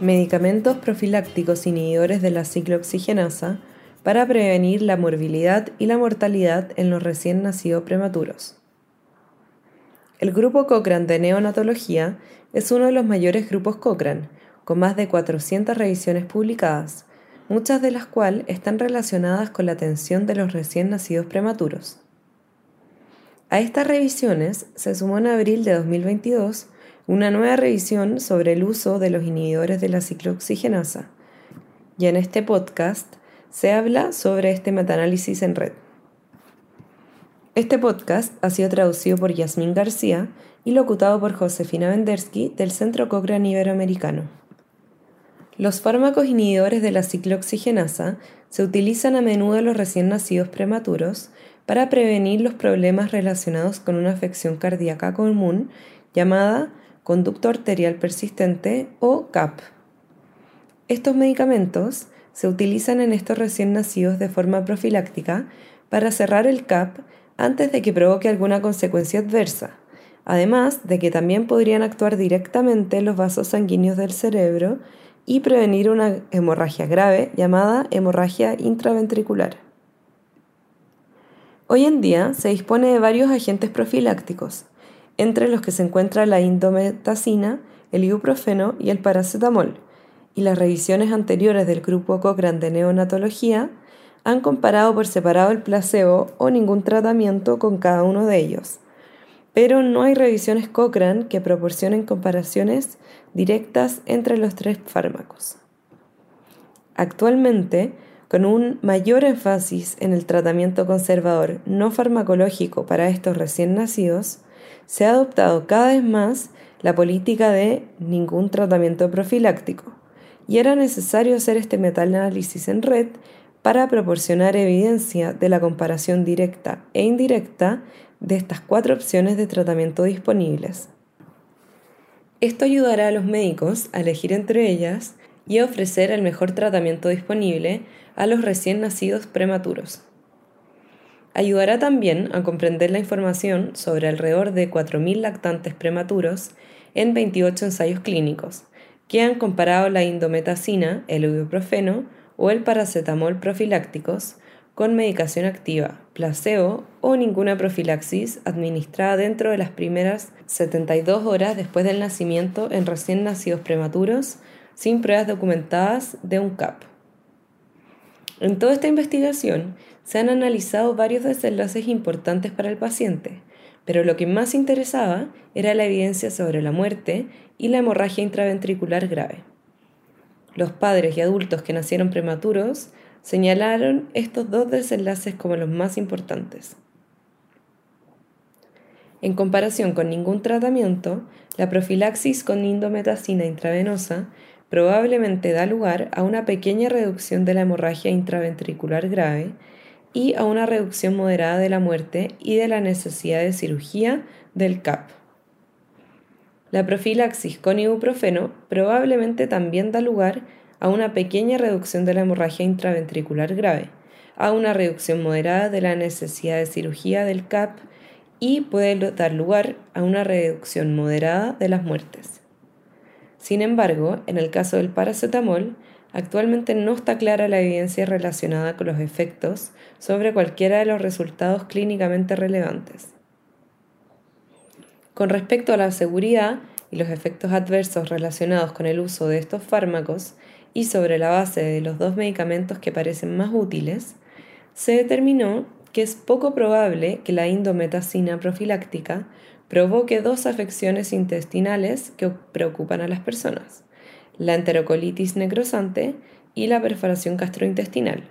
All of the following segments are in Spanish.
Medicamentos profilácticos inhibidores de la ciclooxigenasa para prevenir la morbilidad y la mortalidad en los recién nacidos prematuros. El grupo Cochrane de neonatología es uno de los mayores grupos Cochrane, con más de 400 revisiones publicadas, muchas de las cuales están relacionadas con la atención de los recién nacidos prematuros. A estas revisiones se sumó en abril de 2022 una nueva revisión sobre el uso de los inhibidores de la ciclooxigenasa, y en este podcast se habla sobre este metaanálisis en red. Este podcast ha sido traducido por Yasmín García y locutado por Josefina Vendersky del Centro Cochrane Iberoamericano. Los fármacos inhibidores de la ciclooxigenasa se utilizan a menudo en los recién nacidos prematuros para prevenir los problemas relacionados con una afección cardíaca común llamada conducto arterial persistente o CAP. Estos medicamentos se utilizan en estos recién nacidos de forma profiláctica para cerrar el CAP antes de que provoque alguna consecuencia adversa, además de que también podrían actuar directamente en los vasos sanguíneos del cerebro y prevenir una hemorragia grave llamada hemorragia intraventricular. Hoy en día se dispone de varios agentes profilácticos, entre los que se encuentra la indometacina, el ibuprofeno y el paracetamol, y las revisiones anteriores del grupo Cochrane de neonatología han comparado por separado el placebo o ningún tratamiento con cada uno de ellos. Pero no hay revisiones Cochrane que proporcionen comparaciones directas entre los tres fármacos. Actualmente, con un mayor énfasis en el tratamiento conservador no farmacológico para estos recién nacidos, se ha adoptado cada vez más la política de ningún tratamiento profiláctico, y era necesario hacer este metaanálisis en red para proporcionar evidencia de la comparación directa e indirecta de estas cuatro opciones de tratamiento disponibles. Esto ayudará a los médicos a elegir entre ellas y a ofrecer el mejor tratamiento disponible a los recién nacidos prematuros. Ayudará también a comprender la información sobre alrededor de 4.000 lactantes prematuros en 28 ensayos clínicos, que han comparado la indometacina, el ibuprofeno o el paracetamol profilácticos con medicación activa, placebo o ninguna profilaxis administrada dentro de las primeras 72 horas después del nacimiento en recién nacidos prematuros sin pruebas documentadas de un CAP. En toda esta investigación se han analizado varios desenlaces importantes para el paciente, pero lo que más interesaba era la evidencia sobre la muerte y la hemorragia intraventricular grave. Los padres y adultos que nacieron prematuros señalaron estos dos desenlaces como los más importantes. En comparación con ningún tratamiento, la profilaxis con indometacina intravenosa probablemente da lugar a una pequeña reducción de la hemorragia intraventricular grave y a una reducción moderada de la muerte y de la necesidad de cirugía del CAP. La profilaxis con ibuprofeno probablemente también da lugar a una pequeña reducción de la hemorragia intraventricular grave, a una reducción moderada de la necesidad de cirugía del CAP y puede dar lugar a una reducción moderada de las muertes. Sin embargo, en el caso del paracetamol, actualmente no está clara la evidencia relacionada con los efectos sobre cualquiera de los resultados clínicamente relevantes. Con respecto a la seguridad y los efectos adversos relacionados con el uso de estos fármacos y sobre la base de los dos medicamentos que parecen más útiles, se determinó que es poco probable que la indometacina profiláctica provoque dos afecciones intestinales que preocupan a las personas, la enterocolitis necrosante y la perforación gastrointestinal.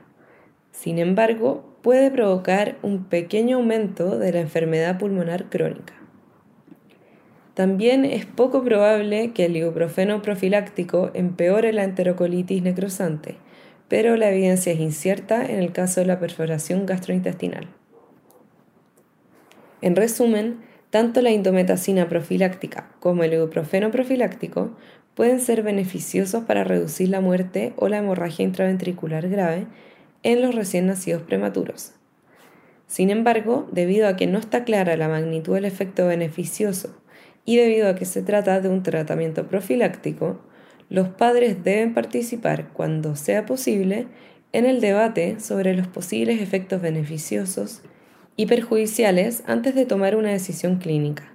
Sin embargo, puede provocar un pequeño aumento de la enfermedad pulmonar crónica. También es poco probable que el ibuprofeno profiláctico empeore la enterocolitis necrosante, pero la evidencia es incierta en el caso de la perforación gastrointestinal. En resumen, tanto la indometacina profiláctica como el ibuprofeno profiláctico pueden ser beneficiosos para reducir la muerte o la hemorragia intraventricular grave en los recién nacidos prematuros. Sin embargo, debido a que no está clara la magnitud del efecto beneficioso y debido a que se trata de un tratamiento profiláctico, los padres deben participar, cuando sea posible, en el debate sobre los posibles efectos beneficiosos y perjudiciales antes de tomar una decisión clínica.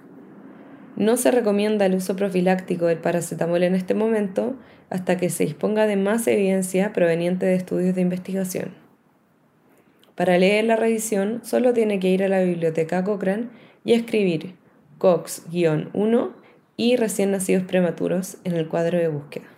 No se recomienda el uso profiláctico del paracetamol en este momento hasta que se disponga de más evidencia proveniente de estudios de investigación. Para leer la revisión solo tiene que ir a la biblioteca Cochrane y escribir COX-1 y recién nacidos prematuros en el cuadro de búsqueda.